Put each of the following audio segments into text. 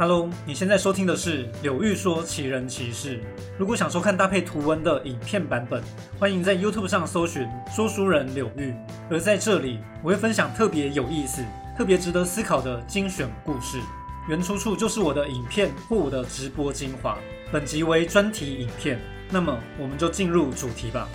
Hello，你现在收听的是柳玉说奇人奇事。如果想收看搭配图文的影片版本，欢迎在 YouTube 上搜寻说书人柳玉。而在这里，我会分享特别有意思、特别值得思考的精选故事，原出处就是我的影片或我的直播精华。本集为专题影片，那么我们就进入主题吧。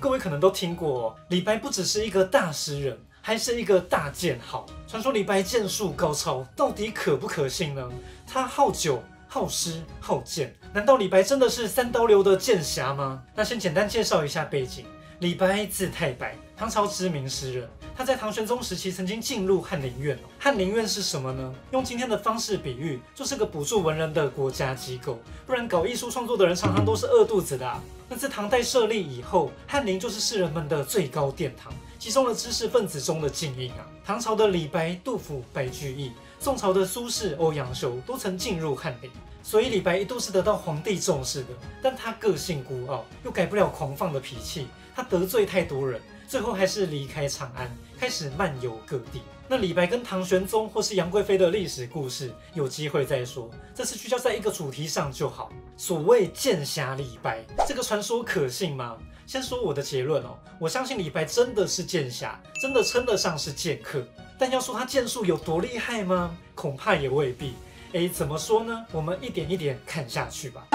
各位可能都听过，李白不只是一个大诗人。还是一个大剑豪。传说李白剑术高超，到底可不可信呢？他好酒、好诗、好剑，难道李白真的是三刀流的剑侠吗？那先简单介绍一下背景。李白字太白，唐朝知名诗人。他在唐玄宗时期曾经进入翰林院。翰林院是什么呢？用今天的方式比喻，就是个补助文人的国家机构。不然搞艺术创作的人常常都是饿肚子的。那自唐代设立以后，翰林就是士人们的最高殿堂。集中了知识分子中的精英啊！唐朝的李白、杜甫、白居易，宋朝的苏轼、欧阳修都曾进入翰林，所以李白一度是得到皇帝重视的。但他个性孤傲，又改不了狂放的脾气，他得罪太多人，最后还是离开长安，开始漫游各地。那李白跟唐玄宗或是杨贵妃的历史故事，有机会再说。这次聚焦在一个主题上就好。所谓剑侠李白，这个传说可信吗？先说我的结论哦，我相信李白真的是剑侠，真的称得上是剑客。但要说他剑术有多厉害吗？恐怕也未必。哎，怎么说呢？我们一点一点看下去吧。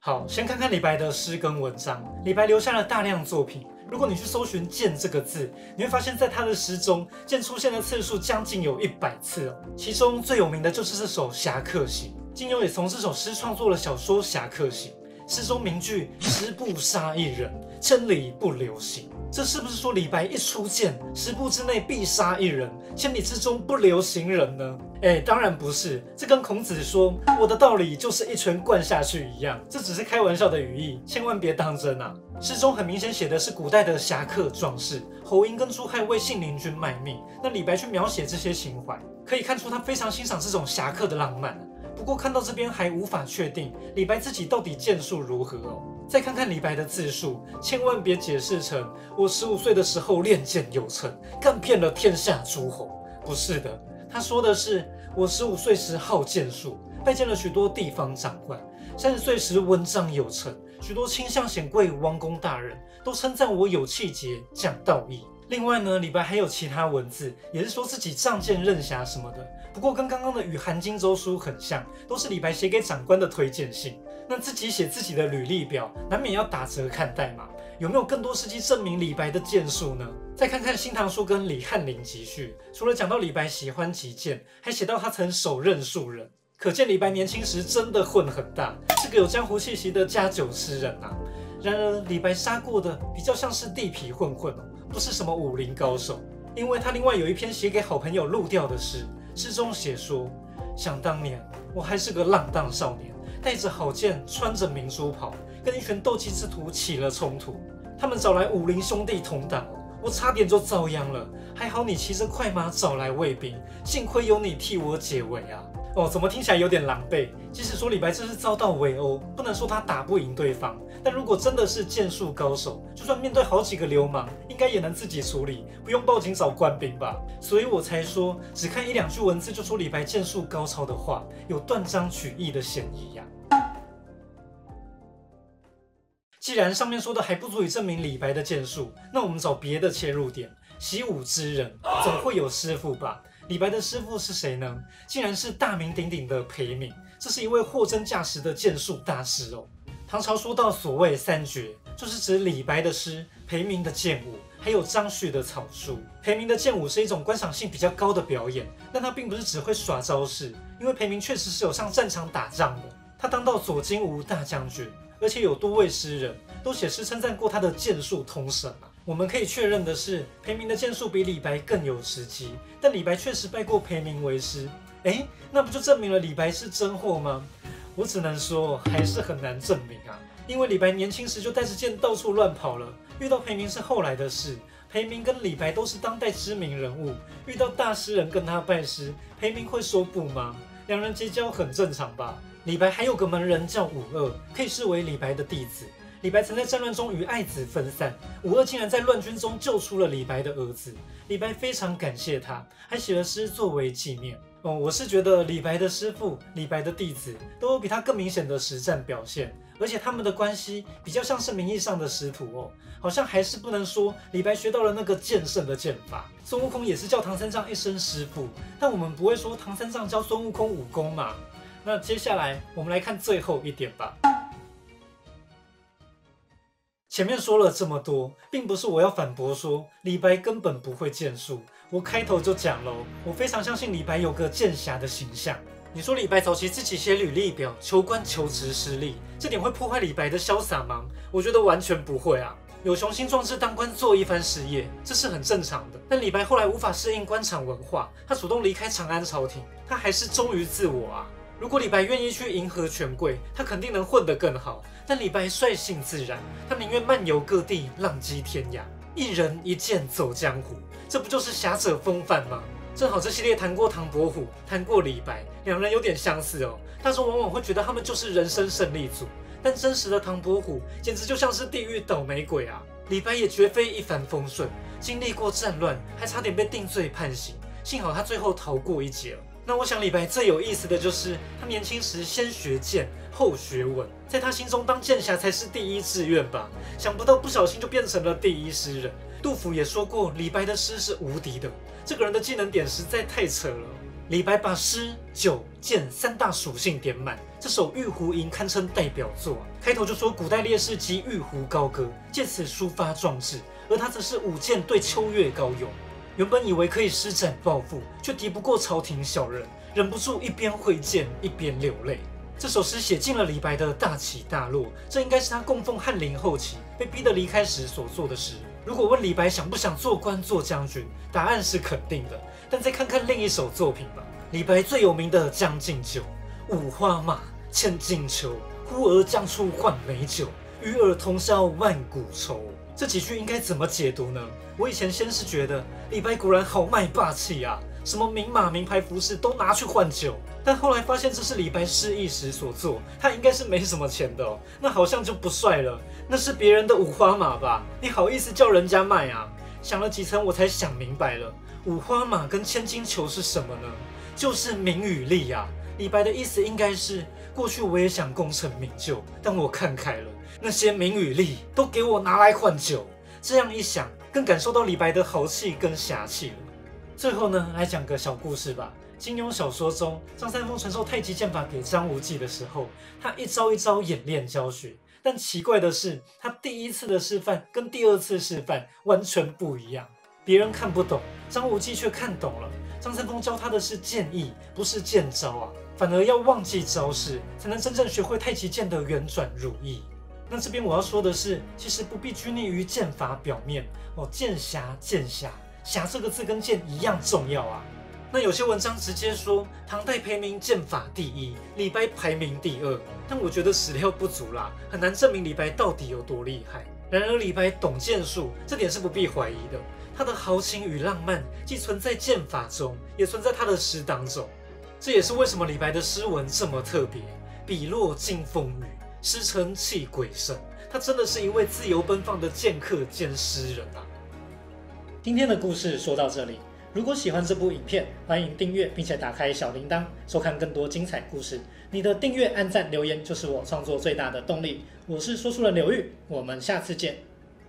好，先看看李白的诗跟文章。李白留下了大量作品。如果你去搜寻“剑”这个字，你会发现在他的诗中，剑出现的次数将近有一百次哦。其中最有名的就是这首《侠客行》，金庸也从这首诗创作了小说《侠客行》。诗中名句“十步杀一人，千里不留行”，这是不是说李白一出剑，十步之内必杀一人，千里之中不留行人呢？哎，当然不是，这跟孔子说我的道理就是一拳灌下去一样，这只是开玩笑的语义，千万别当真啊！诗中很明显写的是古代的侠客壮士，侯婴跟朱亥为信陵君卖命，那李白去描写这些情怀，可以看出他非常欣赏这种侠客的浪漫。不过看到这边还无法确定李白自己到底剑术如何哦。再看看李白的字数，千万别解释成我十五岁的时候练剑有成，干遍了天下诸侯。不是的，他说的是我十五岁时好剑术，拜见了许多地方长官。三十岁时文章有成，许多卿相显贵、王公大人都称赞我有气节、讲道义。另外呢，李白还有其他文字，也是说自己仗剑任侠什么的。不过跟刚刚的《与韩荆州书》很像，都是李白写给长官的推荐信。那自己写自己的履历表，难免要打折看待嘛。有没有更多事迹证明李白的剑术呢？再看看《新唐书》跟《李翰林集序》，除了讲到李白喜欢击剑，还写到他曾手刃数人，可见李白年轻时真的混很大，是个有江湖气息的家酒诗人啊。然而李白杀过的比较像是地痞混混哦，不是什么武林高手，因为他另外有一篇写给好朋友陆调的诗。诗中写说：“想当年，我还是个浪荡少年，带着好剑，穿着明珠袍，跟一群斗气之徒起了冲突。他们找来武林兄弟同党，我差点就遭殃了。还好你骑着快马找来卫兵，幸亏有你替我解围啊！”哦，怎么听起来有点狼狈？即使说李白这是遭到围殴，不能说他打不赢对方，但如果真的是剑术高手，就算面对好几个流氓，应该也能自己处理，不用报警找官兵吧？所以我才说，只看一两句文字就说李白剑术高超的话，有断章取义的嫌疑呀。既然上面说的还不足以证明李白的剑术，那我们找别的切入点。习武之人总会有师傅吧？李白的师傅是谁呢？竟然是大名鼎鼎的裴敏，这是一位货真价实的剑术大师哦。唐朝说到所谓三绝，就是指李白的诗、裴明的剑舞，还有张旭的草书。裴明的剑舞是一种观赏性比较高的表演，但他并不是只会耍招式，因为裴明确实是有上战场打仗的，他当到左金吾大将军，而且有多位诗人都写诗称赞过他的剑术通神啊。我们可以确认的是，裴明的剑术比李白更有时机，但李白确实拜过裴明为师。哎，那不就证明了李白是真货吗？我只能说，还是很难证明啊。因为李白年轻时就带着剑到处乱跑了，遇到裴明是后来的事。裴明跟李白都是当代知名人物，遇到大诗人跟他拜师，裴明会说不吗？两人结交很正常吧。李白还有个门人叫武二，可以视为李白的弟子。李白曾在战乱中与爱子分散，武二竟然在乱军中救出了李白的儿子，李白非常感谢他，还写了诗作为纪念。哦，我是觉得李白的师傅、李白的弟子都有比他更明显的实战表现，而且他们的关系比较像是名义上的师徒哦，好像还是不能说李白学到了那个剑圣的剑法，孙悟空也是叫唐三藏一声师傅，但我们不会说唐三藏教孙悟空武功嘛。那接下来我们来看最后一点吧。前面说了这么多，并不是我要反驳说李白根本不会剑术。我开头就讲了，我非常相信李白有个剑侠的形象。你说李白早期自己写履历表求官求职失利，这点会破坏李白的潇洒吗？我觉得完全不会啊。有雄心壮志当官做一番事业，这是很正常的。但李白后来无法适应官场文化，他主动离开长安朝廷，他还是忠于自我啊。如果李白愿意去迎合权贵，他肯定能混得更好。但李白率性自然，他宁愿漫游各地，浪迹天涯，一人一剑走江湖，这不就是侠者风范吗？正好这系列谈过唐伯虎，谈过李白，两人有点相似哦。大众往往会觉得他们就是人生胜利组，但真实的唐伯虎简直就像是地狱倒霉鬼啊！李白也绝非一帆风顺，经历过战乱，还差点被定罪判刑，幸好他最后逃过一劫了。那我想李白最有意思的就是他年轻时先学剑后学文，在他心中当剑侠才是第一志愿吧？想不到不小心就变成了第一诗人。杜甫也说过李白的诗是无敌的，这个人的技能点实在太扯了。李白把诗酒剑三大属性点满，这首《玉壶吟》堪称代表作。开头就说古代烈士集玉壶高歌，借此抒发壮志，而他则是舞剑对秋月高咏。原本以为可以施展抱负，却敌不过朝廷小人，忍不住一边挥剑一边流泪。这首诗写尽了李白的大起大落，这应该是他供奉翰林后期被逼得离开时所作的诗。如果问李白想不想做官做将军，答案是肯定的。但再看看另一首作品吧，李白最有名的《将进酒》：五花马，千金裘，呼儿将出换美酒，与尔同销万古愁。这几句应该怎么解读呢？我以前先是觉得李白果然豪迈霸气啊，什么名马名牌服饰都拿去换酒。但后来发现这是李白失意时所作，他应该是没什么钱的，那好像就不帅了。那是别人的五花马吧？你好意思叫人家卖啊？想了几层我才想明白了，五花马跟千金裘是什么呢？就是名与利呀。李白的意思应该是，过去我也想功成名就，但我看开了。那些名与利都给我拿来换酒，这样一想，更感受到李白的豪气跟侠气了。最后呢，来讲个小故事吧。金庸小说中，张三丰传授太极剑法给张无忌的时候，他一招一招演练教学。但奇怪的是，他第一次的示范跟第二次示范完全不一样。别人看不懂，张无忌却看懂了。张三丰教他的是剑意，不是剑招啊，反而要忘记招式，才能真正学会太极剑的圆转如意。那这边我要说的是，其实不必拘泥于剑法表面哦，剑侠剑侠侠这个字跟剑一样重要啊。那有些文章直接说唐代排名剑法第一，李白排名第二，但我觉得史料不足啦，很难证明李白到底有多厉害。然而李白懂剑术，这点是不必怀疑的。他的豪情与浪漫既存在剑法中，也存在他的诗当中。这也是为什么李白的诗文这么特别，笔落惊风雨。师承气鬼神，他真的是一位自由奔放的剑客兼诗人啊！今天的故事说到这里，如果喜欢这部影片，欢迎订阅并且打开小铃铛，收看更多精彩故事。你的订阅、按赞、留言就是我创作最大的动力。我是说书人刘玉，我们下次见。